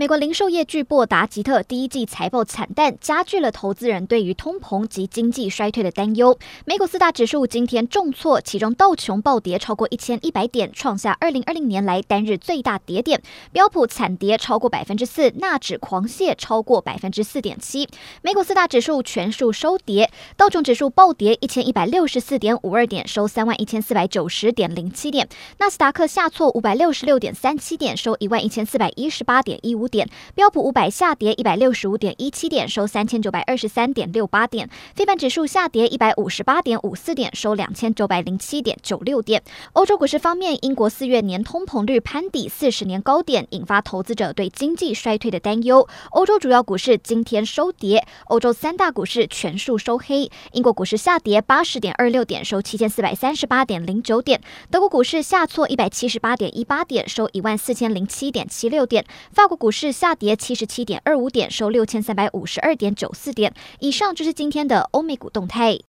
美国零售业巨擘达吉特第一季财报惨淡，加剧了投资人对于通膨及经济衰退的担忧。美股四大指数今天重挫，其中道琼暴跌超过一千一百点，创下二零二零年来单日最大跌点；标普惨跌超过百分之四，纳指狂泻超过百分之四点七。美股四大指数全数收跌，道琼指数暴跌一千一百六十四点五二点，收三万一千四百九十点零七点；纳斯达克下挫五百六十六点三七点，收一万一千四百一十八点一五点，标普五百下跌一百六十五点一七点，收三千九百二十三点六八点。非半指数下跌一百五十八点五四点，收两千九百零七点九六点。欧洲股市方面，英国四月年通膨率攀抵四十年高点，引发投资者对经济衰退的担忧。欧洲主要股市今天收跌，欧洲三大股市全数收黑。英国股市下跌八十点二六点，收七千四百三十八点零九点。德国股市下挫一百七十八点一八点，收一万四千零七点七六点。法国股股市下跌七十七点二五点，收六千三百五十二点九四点。以上就是今天的欧美股动态。